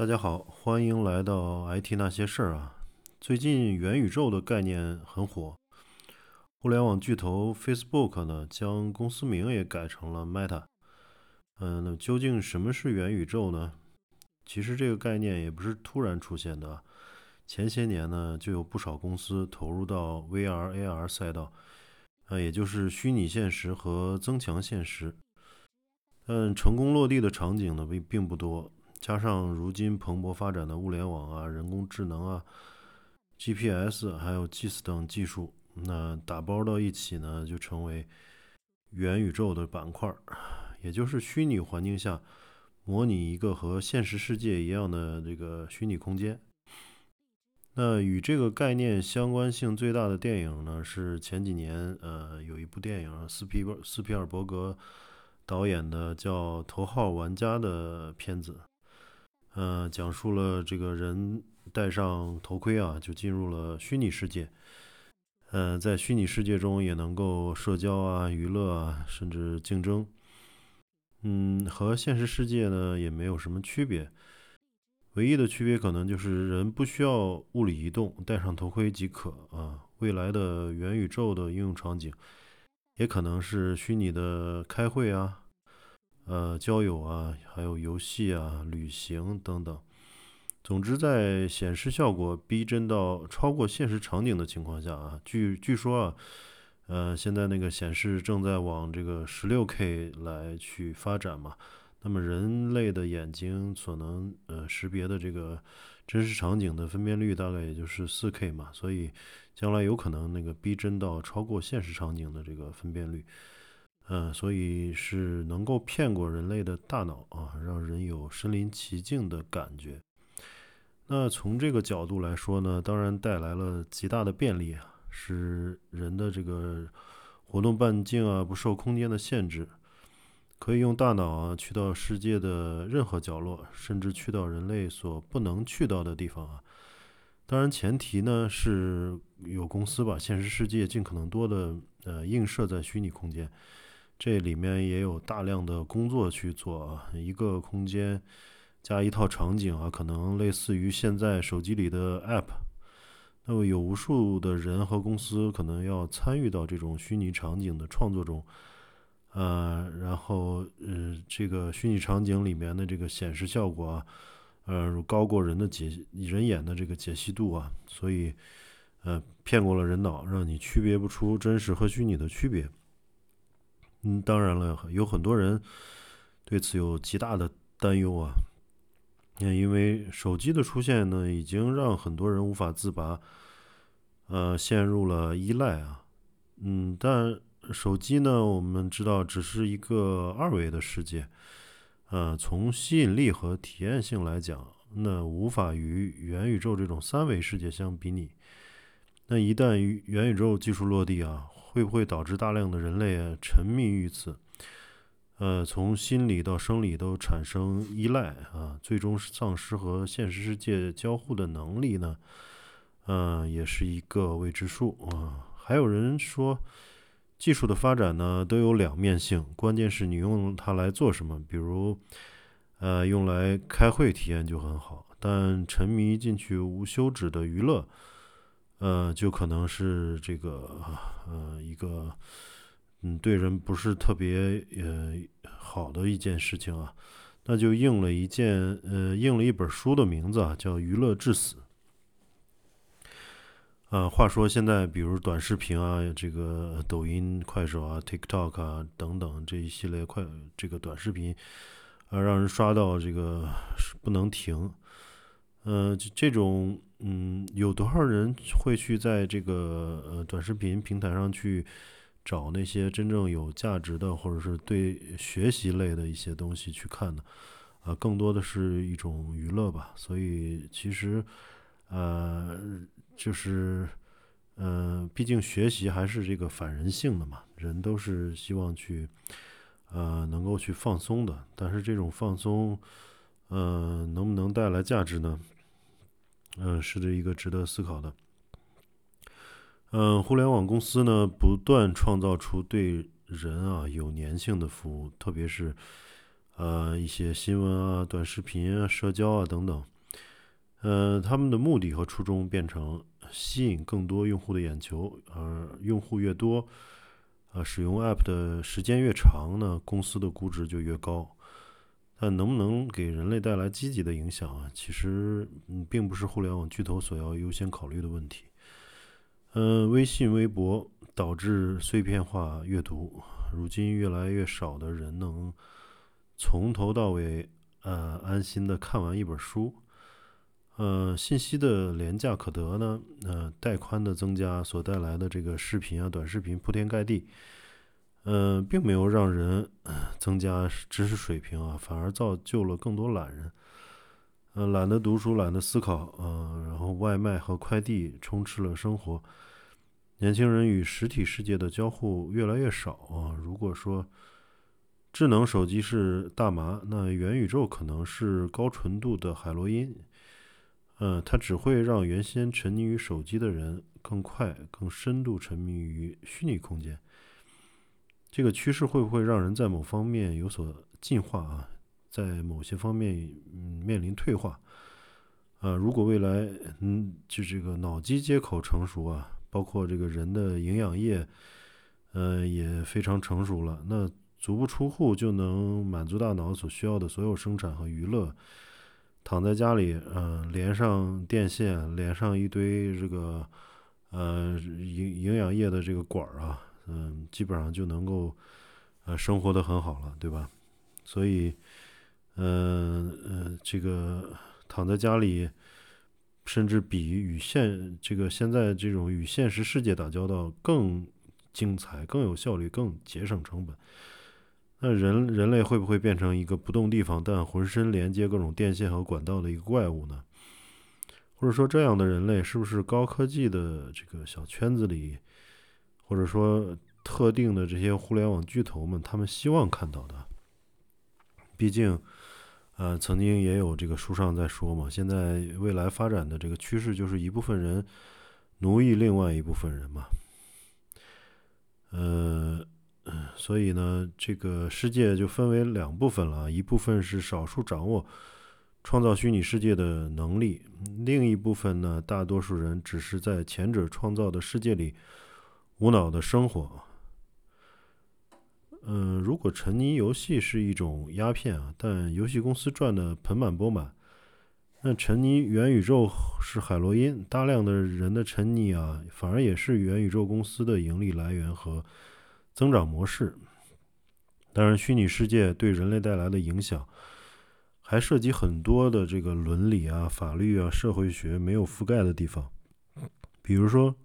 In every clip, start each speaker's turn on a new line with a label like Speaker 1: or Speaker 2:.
Speaker 1: 大家好，欢迎来到 IT 那些事儿啊。最近元宇宙的概念很火，互联网巨头 Facebook 呢将公司名也改成了 Meta。嗯，那究竟什么是元宇宙呢？其实这个概念也不是突然出现的，前些年呢就有不少公司投入到 VR、AR 赛道，呃，也就是虚拟现实和增强现实。但成功落地的场景呢并并不多。加上如今蓬勃发展的物联网啊、人工智能啊、GPS 还有 GIS 等技术，那打包到一起呢，就成为元宇宙的板块，也就是虚拟环境下模拟一个和现实世界一样的这个虚拟空间。那与这个概念相关性最大的电影呢，是前几年呃有一部电影斯皮斯皮尔伯格导演的叫《头号玩家》的片子。呃，讲述了这个人戴上头盔啊，就进入了虚拟世界。呃，在虚拟世界中也能够社交啊、娱乐啊，甚至竞争。嗯，和现实世界呢也没有什么区别。唯一的区别可能就是人不需要物理移动，戴上头盔即可啊。未来的元宇宙的应用场景，也可能是虚拟的开会啊。呃，交友啊，还有游戏啊、旅行等等。总之，在显示效果逼真到超过现实场景的情况下啊，据据说啊，呃，现在那个显示正在往这个十六 K 来去发展嘛。那么，人类的眼睛所能呃识别的这个真实场景的分辨率大概也就是四 K 嘛，所以将来有可能那个逼真到超过现实场景的这个分辨率。嗯，所以是能够骗过人类的大脑啊，让人有身临其境的感觉。那从这个角度来说呢，当然带来了极大的便利啊，使人的这个活动半径啊不受空间的限制，可以用大脑啊去到世界的任何角落，甚至去到人类所不能去到的地方啊。当然，前提呢是有公司把现实世界尽可能多的呃映射在虚拟空间。这里面也有大量的工作去做啊，一个空间加一套场景啊，可能类似于现在手机里的 App。那么有无数的人和公司可能要参与到这种虚拟场景的创作中，呃，然后呃，这个虚拟场景里面的这个显示效果啊，呃，高过人的解人眼的这个解析度啊，所以呃，骗过了人脑，让你区别不出真实和虚拟的区别。嗯，当然了，有很多人对此有极大的担忧啊。嗯，因为手机的出现呢，已经让很多人无法自拔，呃，陷入了依赖啊。嗯，但手机呢，我们知道只是一个二维的世界，呃，从吸引力和体验性来讲，那无法与元宇宙这种三维世界相比拟。那一旦元宇宙技术落地啊。会不会导致大量的人类沉迷于此？呃，从心理到生理都产生依赖啊，最终丧失和现实世界交互的能力呢？嗯，也是一个未知数啊。还有人说，技术的发展呢都有两面性，关键是你用它来做什么。比如，呃，用来开会体验就很好，但沉迷进去无休止的娱乐。呃，就可能是这个呃一个嗯对人不是特别呃好的一件事情啊，那就应了一件呃应了一本书的名字啊，叫《娱乐致死》。啊，话说现在比如短视频啊，这个抖音、快手啊、TikTok 啊等等这一系列快这个短视频啊，让人刷到这个不能停。嗯，这种。嗯，有多少人会去在这个呃短视频平台上去找那些真正有价值的，或者是对学习类的一些东西去看呢？啊，更多的是一种娱乐吧。所以其实，呃，就是呃，毕竟学习还是这个反人性的嘛，人都是希望去呃能够去放松的。但是这种放松，呃，能不能带来价值呢？嗯，是这一个值得思考的。嗯，互联网公司呢，不断创造出对人啊有粘性的服务，特别是呃一些新闻啊、短视频啊、社交啊等等，呃，他们的目的和初衷变成吸引更多用户的眼球，而用户越多，呃，使用 App 的时间越长呢，公司的估值就越高。但能不能给人类带来积极的影响啊？其实，嗯，并不是互联网巨头所要优先考虑的问题。嗯，微信、微博导致碎片化阅读，如今越来越少的人能从头到尾，呃，安心的看完一本书。呃，信息的廉价可得呢，呃，带宽的增加所带来的这个视频啊、短视频铺天盖地。嗯，并没有让人增加知识水平啊，反而造就了更多懒人。嗯，懒得读书，懒得思考，嗯，然后外卖和快递充斥了生活。年轻人与实体世界的交互越来越少啊。如果说智能手机是大麻，那元宇宙可能是高纯度的海洛因。嗯，它只会让原先沉溺于手机的人更快、更深度沉迷于虚拟空间。这个趋势会不会让人在某方面有所进化啊？在某些方面，嗯，面临退化。啊，如果未来，嗯，就这个脑机接口成熟啊，包括这个人的营养液，呃，也非常成熟了，那足不出户就能满足大脑所需要的所有生产和娱乐。躺在家里，嗯，连上电线，连上一堆这个，呃，营营养液的这个管儿啊。嗯，基本上就能够，呃，生活的很好了，对吧？所以，嗯嗯，这个躺在家里，甚至比与现这个现在这种与现实世界打交道更精彩、更有效率、更节省成本。那人人类会不会变成一个不动地方但浑身连接各种电线和管道的一个怪物呢？或者说，这样的人类是不是高科技的这个小圈子里？或者说特定的这些互联网巨头们，他们希望看到的，毕竟，呃，曾经也有这个书上在说嘛，现在未来发展的这个趋势就是一部分人奴役另外一部分人嘛，呃，所以呢，这个世界就分为两部分了，一部分是少数掌握创造虚拟世界的能力，另一部分呢，大多数人只是在前者创造的世界里。无脑的生活，嗯，如果沉迷游戏是一种鸦片啊，但游戏公司赚的盆满钵满，那沉迷元宇宙是海洛因，大量的人的沉溺啊，反而也是元宇宙公司的盈利来源和增长模式。当然，虚拟世界对人类带来的影响，还涉及很多的这个伦理啊、法律啊、社会学没有覆盖的地方，比如说。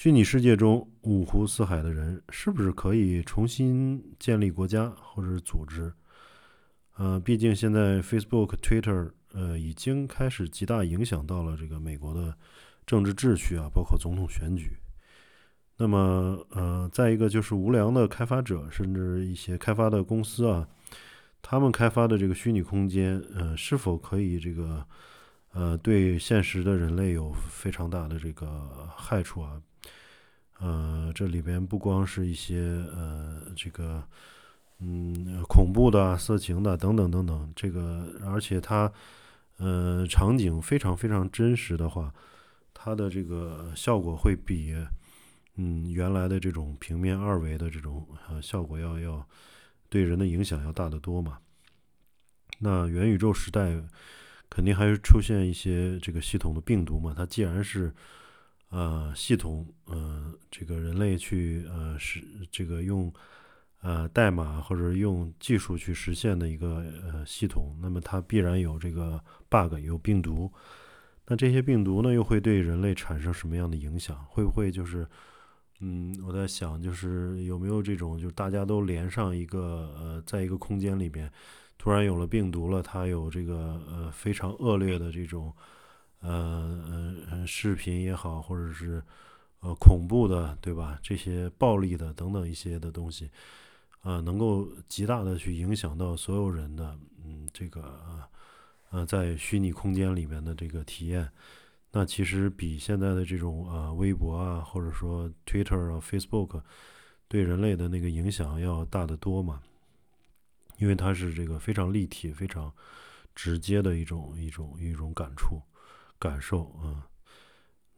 Speaker 1: 虚拟世界中五湖四海的人，是不是可以重新建立国家或者组织？呃，毕竟现在 Facebook、Twitter，呃，已经开始极大影响到了这个美国的政治秩序啊，包括总统选举。那么，呃，再一个就是无良的开发者，甚至一些开发的公司啊，他们开发的这个虚拟空间，呃，是否可以这个，呃，对现实的人类有非常大的这个害处啊？呃，这里边不光是一些呃，这个嗯，恐怖的、色情的等等等等，这个而且它呃场景非常非常真实的话，它的这个效果会比嗯原来的这种平面二维的这种呃效果要要对人的影响要大得多嘛。那元宇宙时代肯定还是出现一些这个系统的病毒嘛，它既然是。呃，系统，呃，这个人类去，呃，是这个用，呃，代码或者用技术去实现的一个呃系统，那么它必然有这个 bug，有病毒。那这些病毒呢，又会对人类产生什么样的影响？会不会就是，嗯，我在想，就是有没有这种，就是大家都连上一个，呃，在一个空间里边，突然有了病毒了，它有这个，呃，非常恶劣的这种。呃呃视频也好，或者是呃恐怖的，对吧？这些暴力的等等一些的东西，呃，能够极大的去影响到所有人的，嗯，这个呃在虚拟空间里面的这个体验，那其实比现在的这种啊微博啊，或者说 Twitter 啊、Facebook 对人类的那个影响要大得多嘛。因为它是这个非常立体、非常直接的一种一种一种感触感受啊。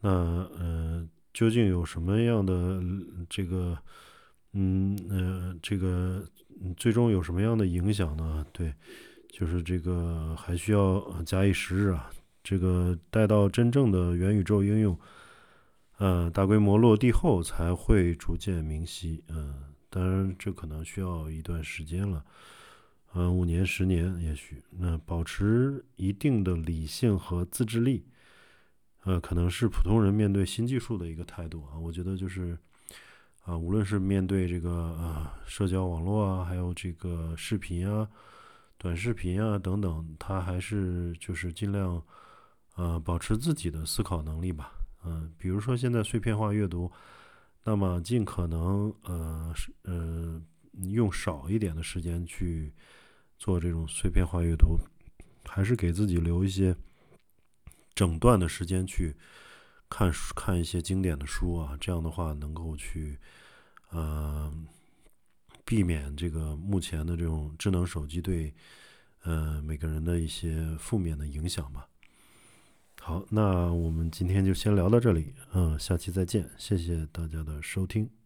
Speaker 1: 那呃，究竟有什么样的这个嗯呃这个最终有什么样的影响呢？对，就是这个还需要假以时日啊。这个待到真正的元宇宙应用，呃，大规模落地后，才会逐渐明晰。嗯，当然这可能需要一段时间了，嗯，五年、十年，也许。那保持一定的理性和自制力，呃，可能是普通人面对新技术的一个态度啊。我觉得就是，啊，无论是面对这个啊社交网络啊，还有这个视频啊、短视频啊等等，他还是就是尽量。呃，保持自己的思考能力吧。嗯，比如说现在碎片化阅读，那么尽可能呃是呃用少一点的时间去做这种碎片化阅读，还是给自己留一些整段的时间去看书，看一些经典的书啊。这样的话，能够去呃避免这个目前的这种智能手机对呃每个人的一些负面的影响吧。好，那我们今天就先聊到这里，嗯，下期再见，谢谢大家的收听。